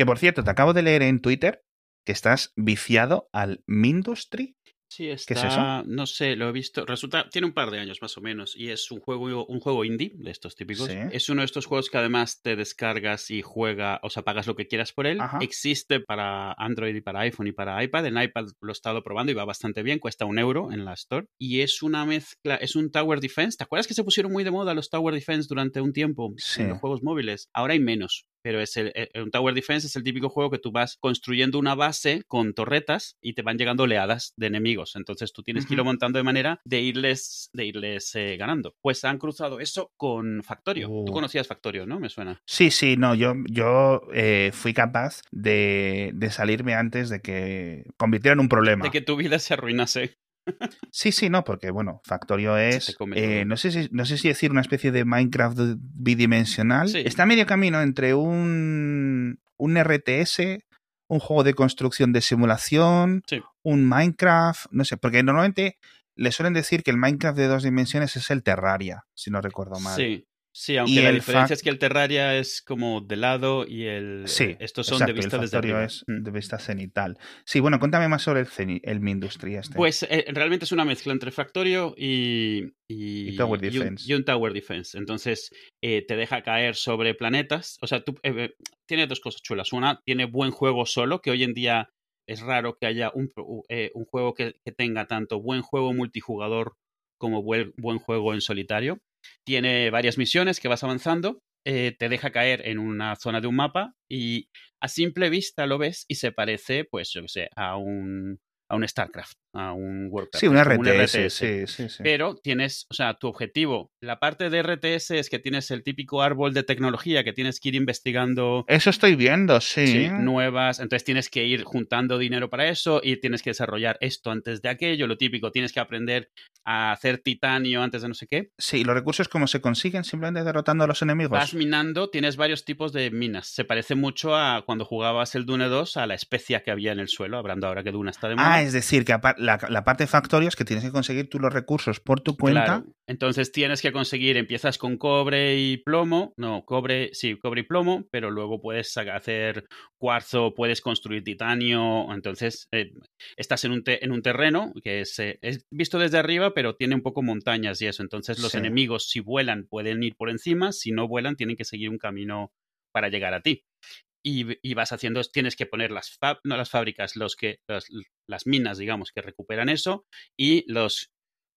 Que por cierto, te acabo de leer en Twitter que estás viciado al Mindustry. Sí, ¿Qué es eso? no sé, lo he visto. Resulta, tiene un par de años más o menos y es un juego, un juego indie de estos típicos. Sí. Es uno de estos juegos que además te descargas y juega, o sea, pagas lo que quieras por él. Ajá. Existe para Android y para iPhone y para iPad. En iPad lo he estado probando y va bastante bien, cuesta un euro en la Store. Y es una mezcla, es un Tower Defense. ¿Te acuerdas que se pusieron muy de moda los Tower Defense durante un tiempo Sí. en los juegos móviles? Ahora hay menos. Pero es el, el- un Tower Defense es el típico juego que tú vas construyendo una base con torretas y te van llegando oleadas de enemigos. Entonces tú tienes que irlo montando de manera de irles, de irles eh, ganando. Pues han cruzado eso con Factorio. Tú Uh. conocías Factorio, ¿no? Me suena. Sí, sí, no, yo, yo eh, fui capaz de, de salirme antes de que convirtiera en un problema. De que tu vida se arruinase. Sí, sí, no, porque bueno, Factorio es, eh, no, sé si, no sé si decir una especie de Minecraft bidimensional. Sí. Está a medio camino entre un, un RTS, un juego de construcción de simulación, Sí. un Minecraft, no sé, porque normalmente le suelen decir que el Minecraft de dos dimensiones es el Terraria, si no recuerdo mal. Sí. Sí, aunque Y la diferencia es que el Terraria es como de lado y el Sí, estos son exacto, de vista el desde arriba. es Mm. de vista cenital. Sí, bueno, cuéntame más sobre el, ceni- el Mindustry este. Pues eh, realmente es una mezcla entre Factorio y, y, Y Tower y un, Defense. y un Tower Defense. Entonces eh, te deja caer sobre planetas. O sea, tú, eh, tiene dos cosas chulas. Una, tiene buen juego solo, que hoy en día es raro que haya un, eh, un juego que, que tenga tanto buen juego multijugador como buen, buen juego en solitario. Tiene varias misiones que vas avanzando. eh, te deja caer en una zona de un mapa y a simple vista lo ves y se parece, pues, yo qué sé, a un, a un StarCraft, a un Warcraft. sí, un como RTS, sí, sí, sí. Pero tienes, o sea, tu objetivo, la parte de RTS es que tienes el típico árbol de tecnología que tienes que ir investigando Eso estoy viendo, sí. sí, nuevas, entonces tienes que ir juntando dinero para eso y tienes que desarrollar esto antes de aquello, lo típico, tienes que aprender a hacer titanio antes de no sé qué. Sí, los recursos cómo se consiguen simplemente derrotando a los enemigos. Vas minando, tienes varios tipos de minas. Se parece mucho a cuando jugabas el Dune 2 a la especia que había en el suelo, hablando ahora que Dune está de moda. Ah, es decir, que apar- la, la parte de Factorio es que tienes que conseguir tú los recursos por tu cuenta. Claro. Entonces tienes que conseguir, empiezas con cobre y plomo, no, cobre, sí, cobre y plomo, pero luego puedes hacer cuarzo, puedes construir titanio, entonces eh, estás en un, te- en un terreno que es, eh, es visto desde arriba, pero tiene un poco montañas y eso, entonces los Sí. enemigos si vuelan pueden ir por encima, si no vuelan tienen que seguir un camino para llegar a ti. Y, y vas haciendo, tienes que poner las, fab- no las fábricas, los que, las, las minas, digamos, que recuperan eso, y los,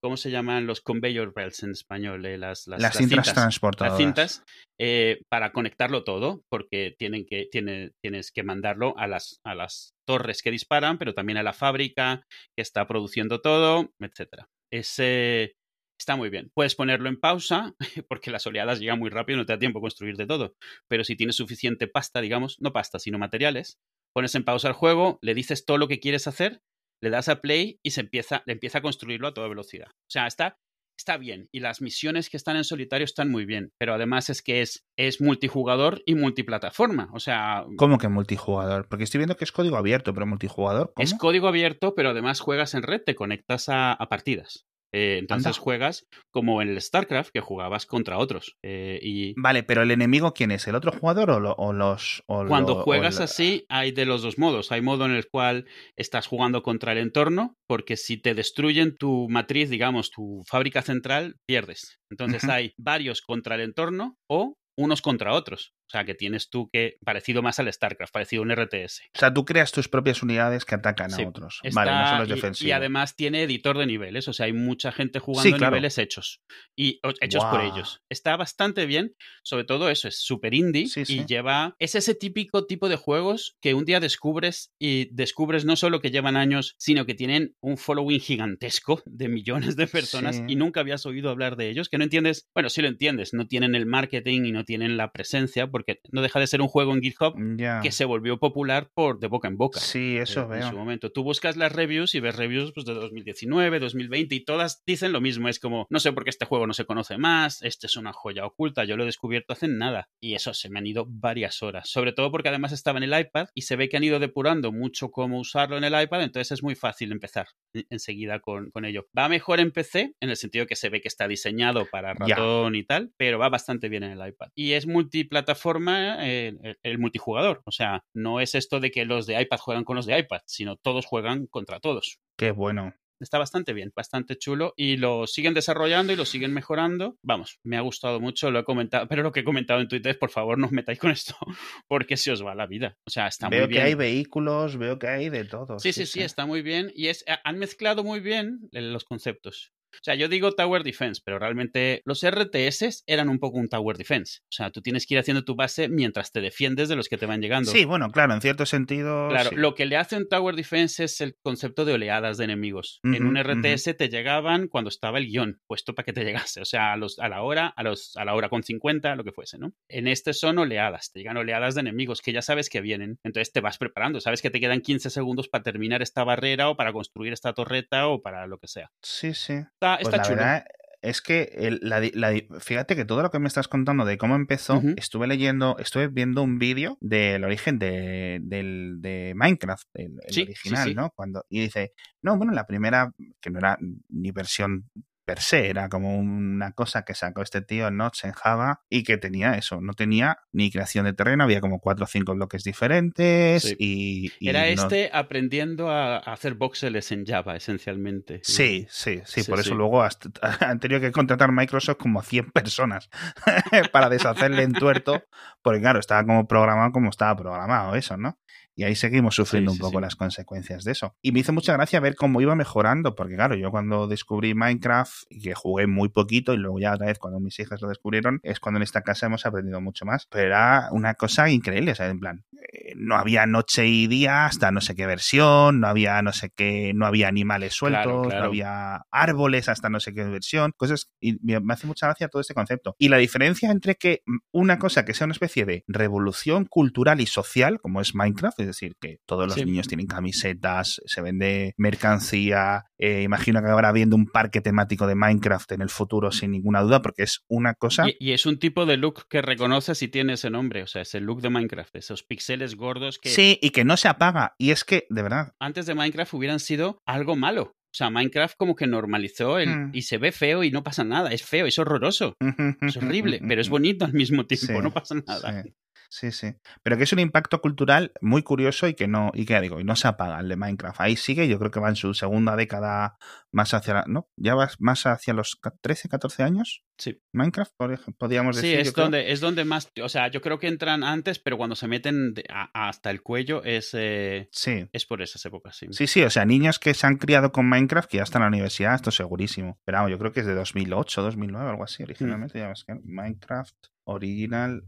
¿cómo se llaman? Los conveyor belts en español, eh, las, las, las, cintas, cintas, transportadoras. las cintas eh, para conectarlo todo, porque tienen que, tiene, tienes que mandarlo a las, a las torres que disparan, pero también a la fábrica que está produciendo todo, etcétera. Ese está muy bien. Puedes ponerlo en pausa, porque las oleadas llegan muy rápido, no te da tiempo a construirte todo. Pero si tienes suficiente pasta, digamos, no pasta, sino materiales, pones en pausa el juego, le dices todo lo que quieres hacer, le das a play y se empieza, empieza a construirlo a toda velocidad. O sea, está, está bien. Y las misiones que están en solitario están muy bien. Pero además es que es, es multijugador y multiplataforma. O sea, ¿Cómo que multijugador? Porque estoy viendo que es código abierto, pero multijugador. ¿cómo? es código abierto, pero además juegas en red, te conectas a, a partidas. Eh, entonces Anda. juegas como en el StarCraft, que jugabas contra otros. Eh, y Vale, pero el enemigo, ¿quién es? ¿El otro jugador o, lo- o los. o cuando lo- o juegas así, hay de los dos modos. Hay modo en el cual estás jugando contra el entorno, porque si te destruyen tu matriz, digamos, tu fábrica central, pierdes. Entonces hay varios contra el entorno o unos contra otros. O sea, que tienes tú que, parecido más al StarCraft, parecido a un RTS. O sea, tú creas tus propias unidades que atacan Sí, a otros. Está- vale, no son los defensivos. y, además tiene editor de niveles, o sea, hay mucha gente jugando Sí, claro. niveles hechos y hechos por ellos. Está bastante bien, sobre todo eso, es súper indie Sí, y lleva. Es ese típico tipo de juegos que un día descubres y descubres no solo que llevan años, sino que tienen un following gigantesco de millones de personas y nunca habías oído hablar de ellos, que no entiendes. Bueno, sí lo entiendes, no tienen el marketing y no tienen la presencia, porque no deja de ser un juego en GitHub Ya. que se volvió popular por de boca en boca Sí, eso eh, en veo. su momento. Tú buscas las reviews y ves reviews pues, de 2019, 2020 y todas dicen lo mismo. Es como, no sé por qué este juego no se conoce más, este es una joya oculta, yo lo he descubierto hace nada. Y eso se me han ido varias horas. Sobre todo porque además estaba en el iPad y se ve que han ido depurando mucho cómo usarlo en el iPad, entonces es muy fácil empezar en- enseguida con, con ello. Va mejor en PC, en el sentido que se ve que está diseñado para ratón y tal, pero va bastante bien en el iPad. Y es multiplataforma eh, el, el multijugador. O sea, no es esto de que los de iPad juegan con los de iPad, sino todos juegan contra todos. Qué bueno. Está bastante bien, bastante chulo y lo siguen desarrollando y lo siguen mejorando. Vamos, me ha gustado mucho, lo he comentado, pero lo que he comentado en Twitter, por favor, no os metáis con esto porque se os va la vida. O sea, está veo muy bien. que hay vehículos, veo que hay de todo. Sí, sí, sí, está muy bien y es han mezclado muy bien los conceptos. O sea, yo digo Tower Defense, pero realmente los RTS eran un poco un Tower Defense. O sea, tú tienes que ir haciendo tu base mientras te defiendes de los que te van llegando. Sí, bueno, claro, en cierto sentido. Claro, sí. lo que le hace un Tower Defense es el concepto de oleadas de enemigos. En un RTS te llegaban cuando estaba el guion puesto para que te llegase. O sea, a, los, a la hora, a, los, a la hora con 50, lo que fuese, ¿no? En este son oleadas, te llegan oleadas de enemigos que ya sabes que vienen. Entonces te vas preparando, sabes que te quedan 15 segundos para terminar esta barrera o para construir esta torreta o para lo que sea. Sí, sí. Está, Pues está la chulo. verdad es que el- la di- la di- fíjate que todo lo que me estás contando de cómo empezó, estuve leyendo, estuve viendo un vídeo del origen de, del, de Minecraft, el, el Sí, sí, original, sí. ¿no? Cuando, y dice, no, bueno, la primera, que no era ni versión per se, era como una cosa que sacó este tío Notch en Java y que tenía eso, no tenía ni creación de terreno, había como cuatro o cinco bloques diferentes Sí. y, y Era no- este aprendiendo a, hacer voxeles en Java, esencialmente. Sí, sí, sí, Sí, por eso luego han tenido que contratar Microsoft como 100 personas para deshacerle en tuerto, porque claro, estaba como programado como estaba programado eso, ¿no? Y ahí seguimos sufriendo Sí, un sí, poco sí. las consecuencias de eso. Y me hizo mucha gracia ver cómo iba mejorando, porque claro, yo cuando descubrí Minecraft, y que jugué muy poquito, y luego ya otra vez cuando mis hijas lo descubrieron, es cuando en esta casa hemos aprendido mucho más. Pero era una cosa increíble, o sea, en plan, eh, no había noche y día hasta no sé qué versión, no había no sé qué, no había animales sueltos, Claro, no había árboles hasta no sé qué versión, cosas, y me me hace mucha gracia todo este concepto. Y la diferencia entre que mm, una cosa que sea una especie de revolución cultural y social, como es Minecraft, es decir, que todos los Sí. niños tienen camisetas, se vende mercancía, eh, imagino que habrá viendo un parque temático de Minecraft en el futuro sin ninguna duda, porque es una cosa... Y, y es un tipo de look que reconoces y tiene ese nombre. O sea, es el look de Minecraft. Esos píxeles gordos que Sí, y que no se apaga. Y es que, de verdad, antes de Minecraft hubieran sido algo malo. O sea, Minecraft como que normalizó el, Mm. y se ve feo y no pasa nada. Es feo, es horroroso. Es horrible, pero es bonito al mismo tiempo. Sí, no pasa nada. Sí. Sí, sí. Pero que es un impacto cultural muy curioso y que no, y que digo, y no se apaga el de Minecraft. Ahí sigue, yo creo que va en su segunda década más hacia la, ¿no? Ya vas más hacia los 13, 14 años. Sí. Minecraft, podríamos Sí, decir. es yo creo. donde, es donde más. O sea, yo creo que entran antes, pero cuando se meten a- hasta el cuello es, eh, Sí. es por esas épocas, sí. Sí, sí, o sea, niños que se han criado con Minecraft que ya están en la universidad, esto segurísimo. Pero vamos, yo creo que es de 2008, 2009, algo así, originalmente. Ya ves que Minecraft Original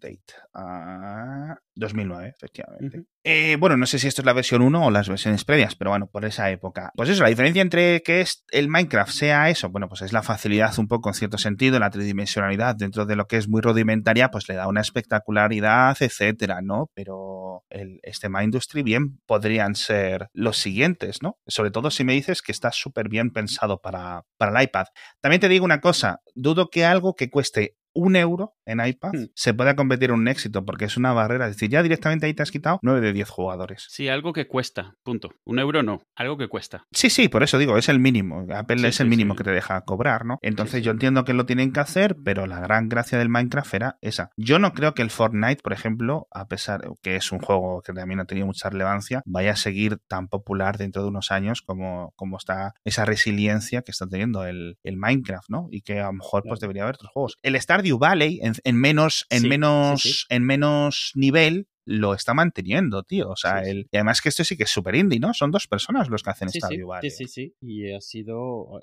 Date. Ah, 2009, efectivamente. Eh, bueno, no sé si esto es la versión 1 o las versiones previas, pero bueno, por esa época. Pues eso, la diferencia entre que es el Minecraft sea eso, bueno, pues es la facilidad un poco en cierto sentido, la tridimensionalidad dentro de lo que es muy rudimentaria, pues le da una espectacularidad, etcétera, ¿no? Pero el, este My Industry bien podrían ser los siguientes, ¿no? Sobre todo si me dices que está súper bien pensado para, para el iPad. También te digo una cosa, dudo que algo que cueste un euro en iPad Hmm. se pueda convertir en un éxito porque es una barrera. Es decir, ya directamente ahí te has quitado 9 de 10 jugadores. Sí, algo que cuesta, punto. Un euro no, algo que cuesta. Sí, sí, por eso digo, es el mínimo. Apple Sí, es el mínimo sí. que te deja cobrar, ¿no? Entonces yo entiendo que lo tienen que hacer, pero la gran gracia del Minecraft era esa. Yo no creo que el Fortnite, por ejemplo, a pesar que es un juego que también ha tenido mucha relevancia, vaya a seguir tan popular dentro de unos años como, como está esa resiliencia que está teniendo el, el Minecraft, ¿no? Y que a lo mejor pues debería haber otros juegos. El Stardew Valley, en, en menos, en Sí, menos, sí, sí. en menos nivel, lo está manteniendo, tío. O sea, el, y además que esto sí que es súper indie, ¿no? Son dos personas los que hacen Stardew Valley. sí, sí, sí. Y ha sido.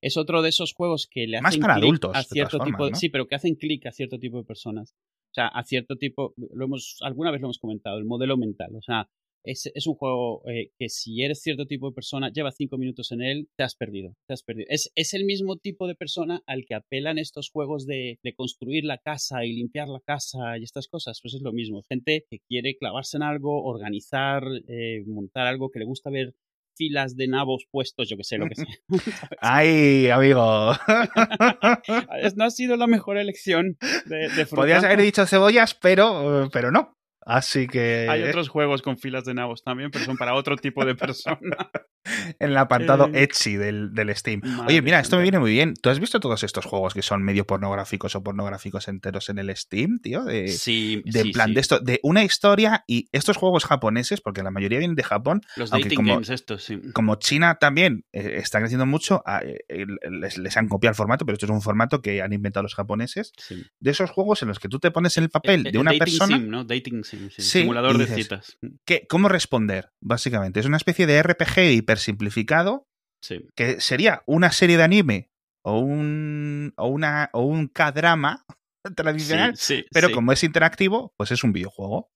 Es otro de esos juegos que le hacen. Más para adultos, A cierto tipo formas, ¿no? Sí, pero que hacen clic a cierto tipo de personas. O sea, a cierto tipo. Lo hemos, alguna vez lo hemos comentado, el modelo mental. O sea, es, es un juego eh, que si eres cierto tipo de persona, llevas cinco minutos en él, te has perdido. Te has perdido. Es, es el mismo tipo de persona al que apelan estos juegos de, de construir la casa y limpiar la casa y estas cosas. Pues es lo mismo. Gente que quiere clavarse en algo, organizar, eh, montar algo que le gusta ver filas de nabos puestos, yo que sé, lo que sea. ¡Ay, amigo! No ha sido la mejor elección de, de fruta. Podrías haber dicho cebollas, pero, pero no. Así que. Hay otros juegos con filas de nabos también, pero son para otro tipo de persona. en el apartado Eh, Etsy del, del Steam. Oye, mira, esto me viene muy bien. ¿Tú has visto todos estos juegos que son medio pornográficos o pornográficos enteros en el Steam, tío? De, Sí, de sí, plan sí. de esto, de una historia y estos juegos japoneses, porque la mayoría vienen de Japón, Los aunque dating como- games estos, sí. como China también eh, está creciendo mucho, eh, eh, les, les han copiado el formato, pero esto es un formato que han inventado los japoneses, de esos juegos en los que tú te pones en el papel El- de una dating persona, sim, ¿no? Dating sim, Simulador y de citas. ¿cómo responder? Básicamente, es una especie de RPG hipersimplificado Sí. que sería una serie de anime o un, o una, o un K-drama tradicional, Sí, sí, pero como es interactivo, pues es un videojuego.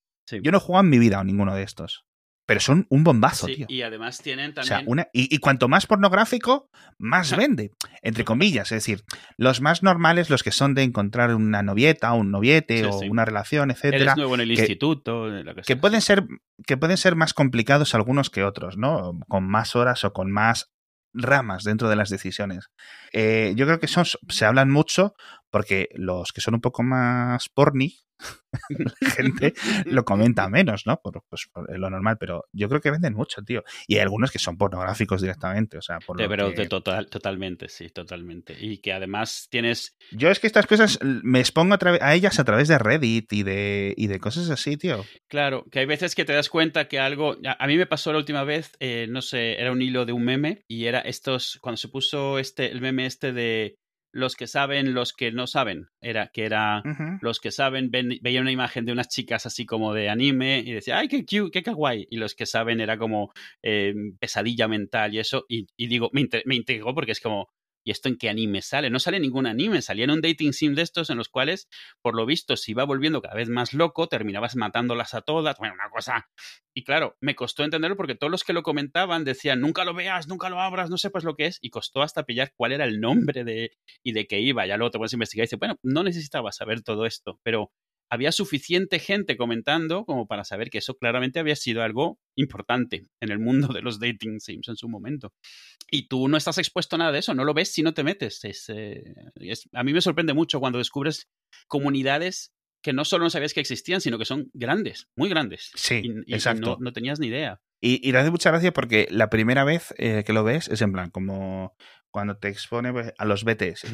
Yo no he jugado en mi vida a ninguno de estos, pero son un bombazo, Sí, tío. y además tienen O también. sea, una, y, y cuanto más pornográfico, más vende, entre comillas. Es decir, los más normales, los que son de encontrar una novieta, un noviete Sí, o sí. una relación, Eres etcétera, nuevo en el que- instituto, lo que, pueden ser que pueden ser más complicados algunos que otros, ¿no? Con más horas o con más ramas dentro de las decisiones. Eh, yo creo que son, se hablan mucho porque los que son un poco más porni, la gente lo comenta menos, ¿no? Por, pues, por lo normal, pero yo creo que venden mucho, tío. Y hay algunos que son pornográficos directamente, o sea, por De, lo pero que- de total, totalmente, sí, totalmente. Y que además tienes. Yo es que estas cosas me expongo a, ellas a través de Reddit y de, y de cosas así, tío. Claro, que hay veces que te das cuenta que algo. A, a mí me pasó la última vez, eh, no sé, era un hilo de un meme y era estos. Cuando se puso este, el meme este de los que saben, los que no saben. Era que era. Los que saben ven- veían una imagen de unas chicas así como de anime y decía, ¡ay, qué cute, qué kawaii! Y los que saben era como eh, pesadilla mental y eso. Y, y digo, me, inte- me intrigó porque es como, ¿y esto en qué anime sale? No sale ningún anime, salía en un dating sim de estos en los cuales, por lo visto, se iba volviendo cada vez más loco, terminabas matándolas a todas. Bueno, una cosa. Y claro, me costó entenderlo porque todos los que lo comentaban decían, nunca lo veas, nunca lo abras, no sepas lo que es. Y costó hasta pillar cuál era el nombre de, y de qué iba. Ya luego te puedes investigar y dices, bueno, no necesitaba saber todo esto, pero había suficiente gente comentando como para saber que eso claramente había sido algo importante en el mundo de los dating sims en su momento. Y tú no estás expuesto a nada de eso, no lo ves si no te metes. Es, eh, es- a mí me sorprende mucho cuando descubres comunidades que no solo no sabías que existían, sino que son grandes, muy grandes. Sí, Y, y- y exacto. no, no tenías ni idea. Y, y le hace mucha gracia porque la primera vez eh, que lo ves es en plan, como cuando te expone pues, a los BTS.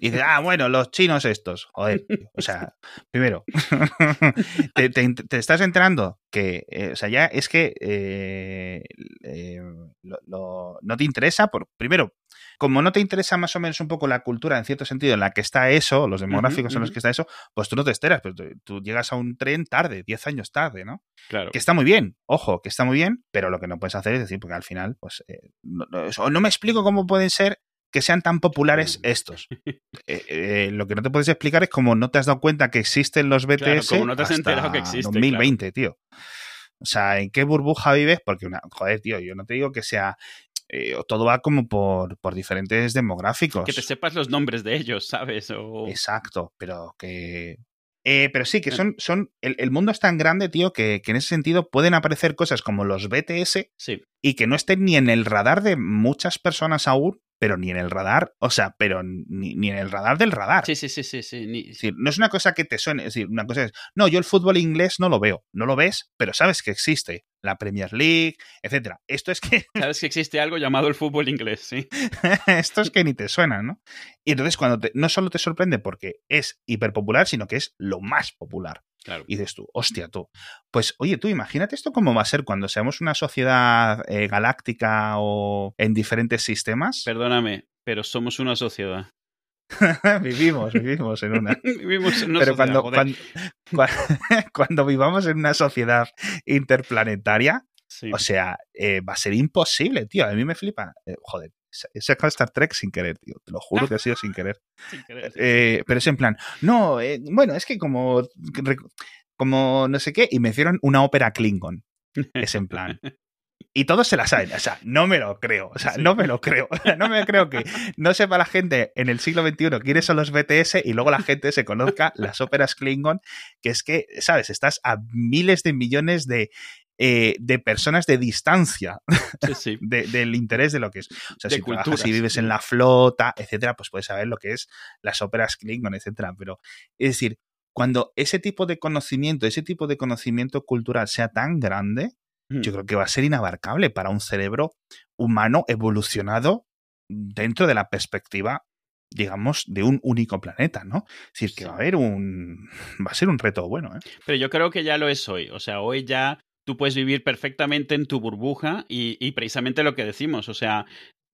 Y dices, ah, bueno, los chinos estos. Joder, o sea, primero, te, te- te estás enterando que, eh, o sea, ya es que eh, eh, lo- lo- no te interesa, por, primero, como no te interesa más o menos un poco la cultura en cierto sentido en la que está eso, los demográficos en los que está eso, pues tú no te enteras, pero tú, tú llegas a un tren tarde, 10 años tarde, ¿no? Claro. que está muy bien, ojo, que está muy bien, pero lo que no puedes hacer es decir, porque al final, pues, eh, no, no- o no me explico cómo pueden ser que sean tan populares estos. Eh, eh, lo que no te puedes explicar es cómo no te has dado cuenta que existen los BTS Claro, como no te has hasta enterado que existen, 2020, tío. O sea, ¿en qué burbuja vives? Porque, una, joder, tío, yo no te digo que sea... eh, todo va como por, por diferentes demográficos. Que te sepas los nombres de ellos, ¿sabes? O... Exacto, pero que. Eh, pero sí, que son. son el, el mundo es tan grande, tío, que, que en ese sentido pueden aparecer cosas como los BTS Sí, y que no estén ni en el radar de muchas personas aún, pero ni en el radar, o sea, pero ni, ni en el radar del radar. sí, sí, sí, sí. sí, ni- Es decir, no es una cosa que te suene, es decir, una cosa es, no, yo el fútbol inglés no lo veo, no lo ves, pero sabes que existe, la Premier League, etcétera. Esto es que Sabes que existe algo llamado el fútbol inglés, sí. esto es que ni te suena, ¿no? Y entonces cuando te- no solo te sorprende porque es hiperpopular, sino que es lo más popular. Claro. Y dices tú, hostia, tú. Pues oye, tú imagínate esto cómo va a ser cuando seamos una sociedad eh, galáctica o en diferentes sistemas. Perdóname, pero somos una sociedad. vivimos, vivimos en una. Vivimos en una Pero sociedad, cuando, cuando, cua- cuando vivamos en una sociedad interplanetaria, Sí. o sea, eh, va a ser imposible, tío. A mí me flipa. Eh, joder, he sacado Star Trek sin querer, tío. Te lo juro que ha sido sin querer. Sin querer, sí. Eh, pero es en plan, no, eh, bueno, es que como, como no sé qué, y me hicieron una ópera Klingon. Es en plan. Y todos se la saben. O sea, no me lo creo. O sea, Sí. no me lo creo. O sea, no me creo que no sepa la gente en el siglo XXI quiénes son los BTS y luego la gente se conozca las óperas Klingon, que es que, ¿sabes? Estás a miles de millones de, eh, de personas de distancia Sí, sí. de- del interés de lo que es. O sea, De si trabajas y vives en la flota, etcétera, pues puedes saber lo que es las óperas Klingon, etcétera. Pero, es decir, cuando ese tipo de conocimiento, ese tipo de conocimiento cultural sea tan grande, Hmm. yo creo que va a ser inabarcable para un cerebro humano evolucionado dentro de la perspectiva digamos, de un único planeta, ¿no? Es decir, que Sí. va a haber un... va a ser un reto bueno, ¿eh? Pero yo creo que ya lo es hoy. O sea, hoy ya tú puedes vivir perfectamente en tu burbuja y, y precisamente lo que decimos. O sea,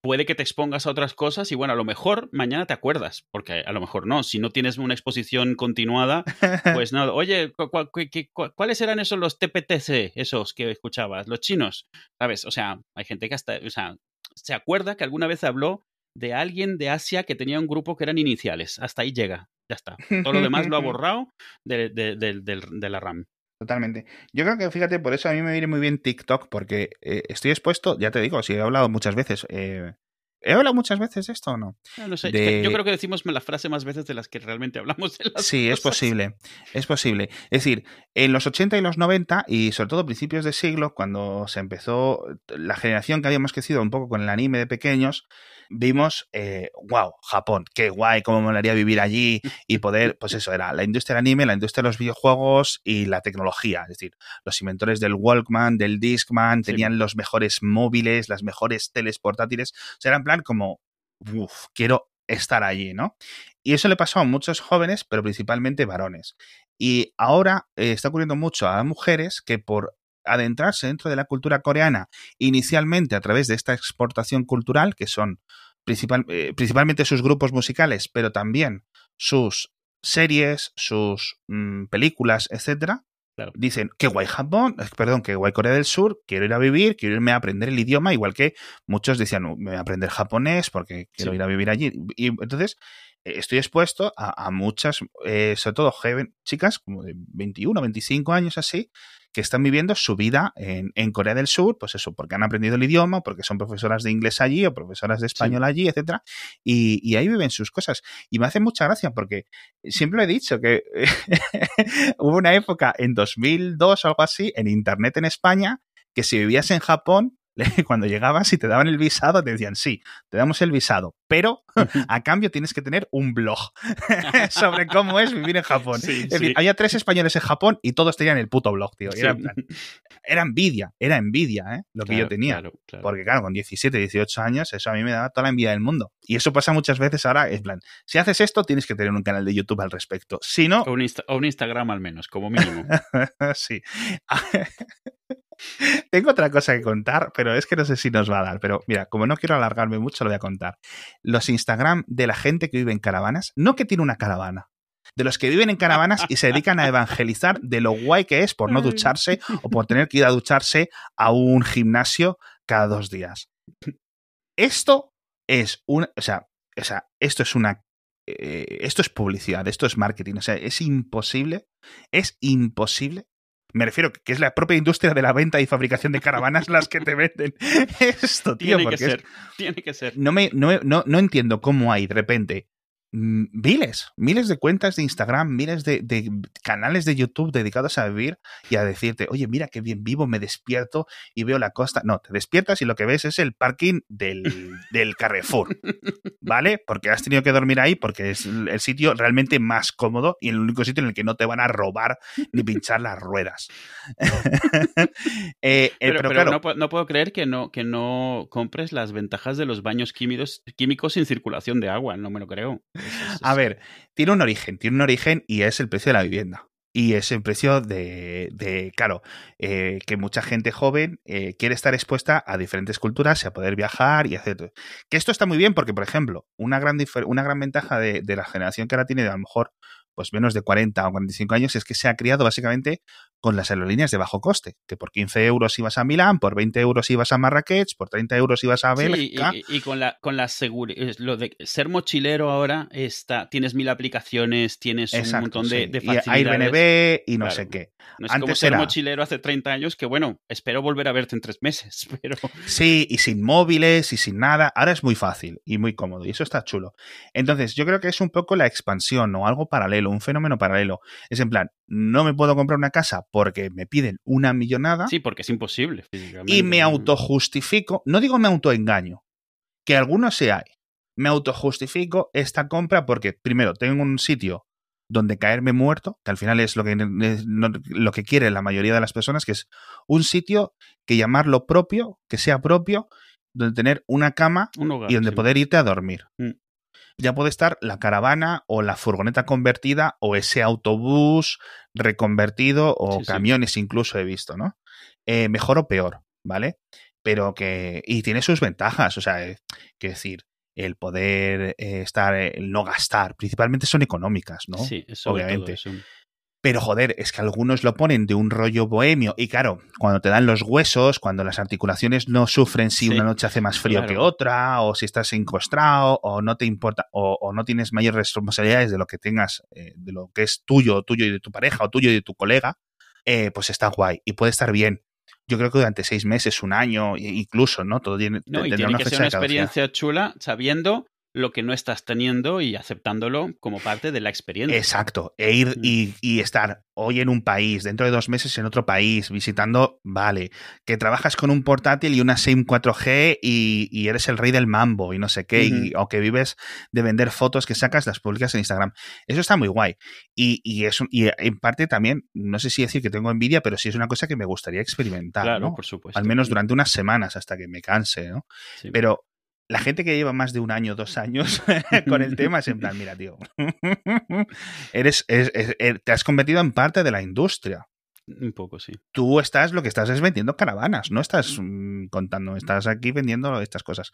puede que te expongas a otras cosas y bueno, a lo mejor mañana te acuerdas, porque a lo mejor no. Si no tienes una exposición continuada, pues no. Oye, ¿cu- ¿cuáles eran esos los TPTC, esos que escuchabas? Los chinos, ¿sabes? O sea, hay gente que hasta, o sea, se acuerda que alguna vez habló de alguien de Asia que tenía un grupo que eran iniciales. Hasta ahí llega. Ya está. Todo lo demás lo ha borrado de, de- de- del- de la RAM. Totalmente. Yo creo que, fíjate, por eso a mí me viene muy bien TikTok, porque eh, estoy expuesto, ya te digo, si he hablado muchas veces. eh, ¿He hablado muchas veces de esto o no? No sé, es de- que yo creo que decimos la frase más veces de las que realmente hablamos de las Sí, es posible, es posible. Es decir, en los 80 y los 90, y sobre todo principios de siglo, cuando se empezó la generación que habíamos crecido un poco con el anime de pequeños, vimos, eh, wow, Japón, qué guay, cómo me molaría vivir allí y poder, pues eso, era la industria del anime, la industria de los videojuegos y la tecnología. Es decir, los inventores del Walkman, del Discman, Sí. tenían los mejores móviles, las mejores teles portátiles. O sea, era en plan como, uff, quiero estar allí, ¿no? Y eso le pasó a muchos jóvenes, pero principalmente varones. Y ahora eh, está ocurriendo mucho a mujeres que por adentrarse dentro de la cultura coreana, inicialmente a través de esta exportación cultural, que son principal- eh, principalmente sus grupos musicales, pero también sus series, sus mm, películas, etcétera, Claro. dicen, qué guay Japón, eh, perdón, qué guay Corea del Sur, quiero ir a vivir, quiero irme a aprender el idioma, igual que muchos decían, "No, me voy a aprender japonés porque quiero Sí. ir a vivir allí. Y entonces estoy expuesto a, a muchas, eh, sobre todo joven, chicas como de 21, 25 años así, que están viviendo su vida en, en Corea del Sur, pues eso, porque han aprendido el idioma, porque son profesoras de inglés allí o profesoras de español allí, etcétera, y, y ahí viven sus cosas. Y me hace mucha gracia porque siempre lo he dicho que hubo una época en 2002 o algo así, en Internet en España, que si vivías en Japón, cuando llegabas y te daban el visado, te decían, sí, te damos el visado, pero a cambio tienes que tener un blog sobre cómo es vivir en Japón. Sí, es decir, sí. había tres españoles en Japón y todos tenían el puto blog, tío. Era, Sí. plan- era envidia, era envidia, ¿eh? Lo que yo tenía. claro, claro. Porque claro, con 17, 18 años, eso a mí me daba toda la envidia del mundo. Y eso pasa muchas veces ahora, en plan, si haces esto, tienes que tener un canal de YouTube al respecto. Si no, O un, Insta- o un Instagram al menos, como mínimo. sí. Tengo otra cosa que contar, pero es que no sé si nos va a dar. Pero mira, como no quiero alargarme mucho, lo voy a contar. Los Instagram de la gente que vive en caravanas, no que tiene una caravana, de los que viven en caravanas y se dedican a evangelizar de lo guay que es por no ducharse o por tener que ir a ducharse a un gimnasio cada dos días. Esto es un, o sea, o sea, esto es una, eh, esto es publicidad, esto es marketing, o sea, es imposible, es imposible. Me refiero que es la propia industria de la venta y fabricación de caravanas las que te venden esto, tío. tiene que es- ser, tiene que ser. no, me, no, no, no entiendo cómo hay de repente miles, miles de cuentas de Instagram, miles de, de canales de YouTube dedicados a vivir y a decirte, oye, mira qué bien vivo, me despierto y veo la costa. No, te despiertas y lo que ves es el parking del, del Carrefour, ¿vale? Porque has tenido que dormir ahí porque es el sitio realmente más cómodo y el único sitio en el que no te van a robar ni pinchar las ruedas. Eh, eh, Pero, pero pero claro, no, no puedo creer que no, que no compres las ventajas de los baños químicos, químicos sin circulación de agua. No me lo creo. A ver, tiene un origen, tiene un origen y es el precio de la vivienda. Y es el precio de, de claro, eh, que mucha gente joven eh, quiere estar expuesta a diferentes culturas y a poder viajar y hacer. Que esto está muy bien porque, por ejemplo, una gran, una gran ventaja de, de la generación que ahora tiene de a lo mejor pues menos de 40 o 45 años es que se ha criado básicamente con las aerolíneas de bajo coste, que por 15 euros ibas a Milán, por 20 euros ibas a Marrakech, por 30 euros ibas a Bélgica. y, y- y con la, con la seguridad, lo de ser mochilero ahora está, tienes mil aplicaciones, tienes un montón de, sí. de Y facilidades. Airbnb y no Claro. sé qué. No es como antes ser era- mochilero hace 30 años, que bueno, espero volver a verte en tres meses, pero Sí, y sin móviles y sin nada. Ahora es muy fácil y muy cómodo y eso está chulo. Entonces, yo creo que es un poco la expansión o algo paralelo, un fenómeno paralelo. Es en plan, no me puedo comprar una casa porque me piden una millonada sí, porque es imposible y me autojustifico, no digo me autoengaño, que algunos se hay. Me autojustifico esta compra porque, primero, tengo un sitio donde caerme muerto, que al final es lo que, lo que quiere la mayoría de las personas, que es un sitio que llamarlo propio, que sea propio, donde tener una cama y donde poder irte a dormir. Mm. Ya puede estar la caravana o la furgoneta convertida o ese autobús reconvertido o camiones incluso he visto, ¿no? Eh, mejor o peor, ¿vale? Pero que... Y tiene sus ventajas, o sea, eh, que decir, el poder eh, estar, el no gastar, principalmente son económicas, ¿no? Sí, eso obviamente. Pero joder, es que algunos lo ponen de un rollo bohemio. Y claro, cuando te dan los huesos, cuando las articulaciones no sufren si una noche hace más frío que otra, o si estás encostrado, o no te importa, o, no tienes mayores responsabilidades de lo que tengas, eh, de lo que es tuyo, tuyo y de tu pareja, o tuyo y de tu colega, eh, pues está guay y puede estar bien. Yo creo que durante seis meses, un año, incluso, ¿no? Todo tiene, no, y tiene que ser una experiencia chula sabiendo lo que no estás teniendo y aceptándolo como parte de la experiencia. Exacto. E ir mm. y, estar hoy en un país, dentro de dos meses en otro país, visitando, vale. Que trabajas con un portátil y una SIM 4G y, eres el rey del mambo y no sé qué, o que vives de vender fotos que sacas, las publicas en Instagram. Eso está muy guay. Y, y, y en parte también, no sé si decir que tengo envidia, pero sí es una cosa que me gustaría experimentar. Claro, por supuesto. Al menos durante unas semanas hasta que me canse, ¿no? Pero la gente que lleva más de un año, dos años con el tema es en plan, mira, tío, eres, er, te has convertido en parte de la industria. Un poco, sí. Tú estás, lo que estás es vendiendo caravanas, no estás mm, contando, estás aquí vendiendo estas cosas.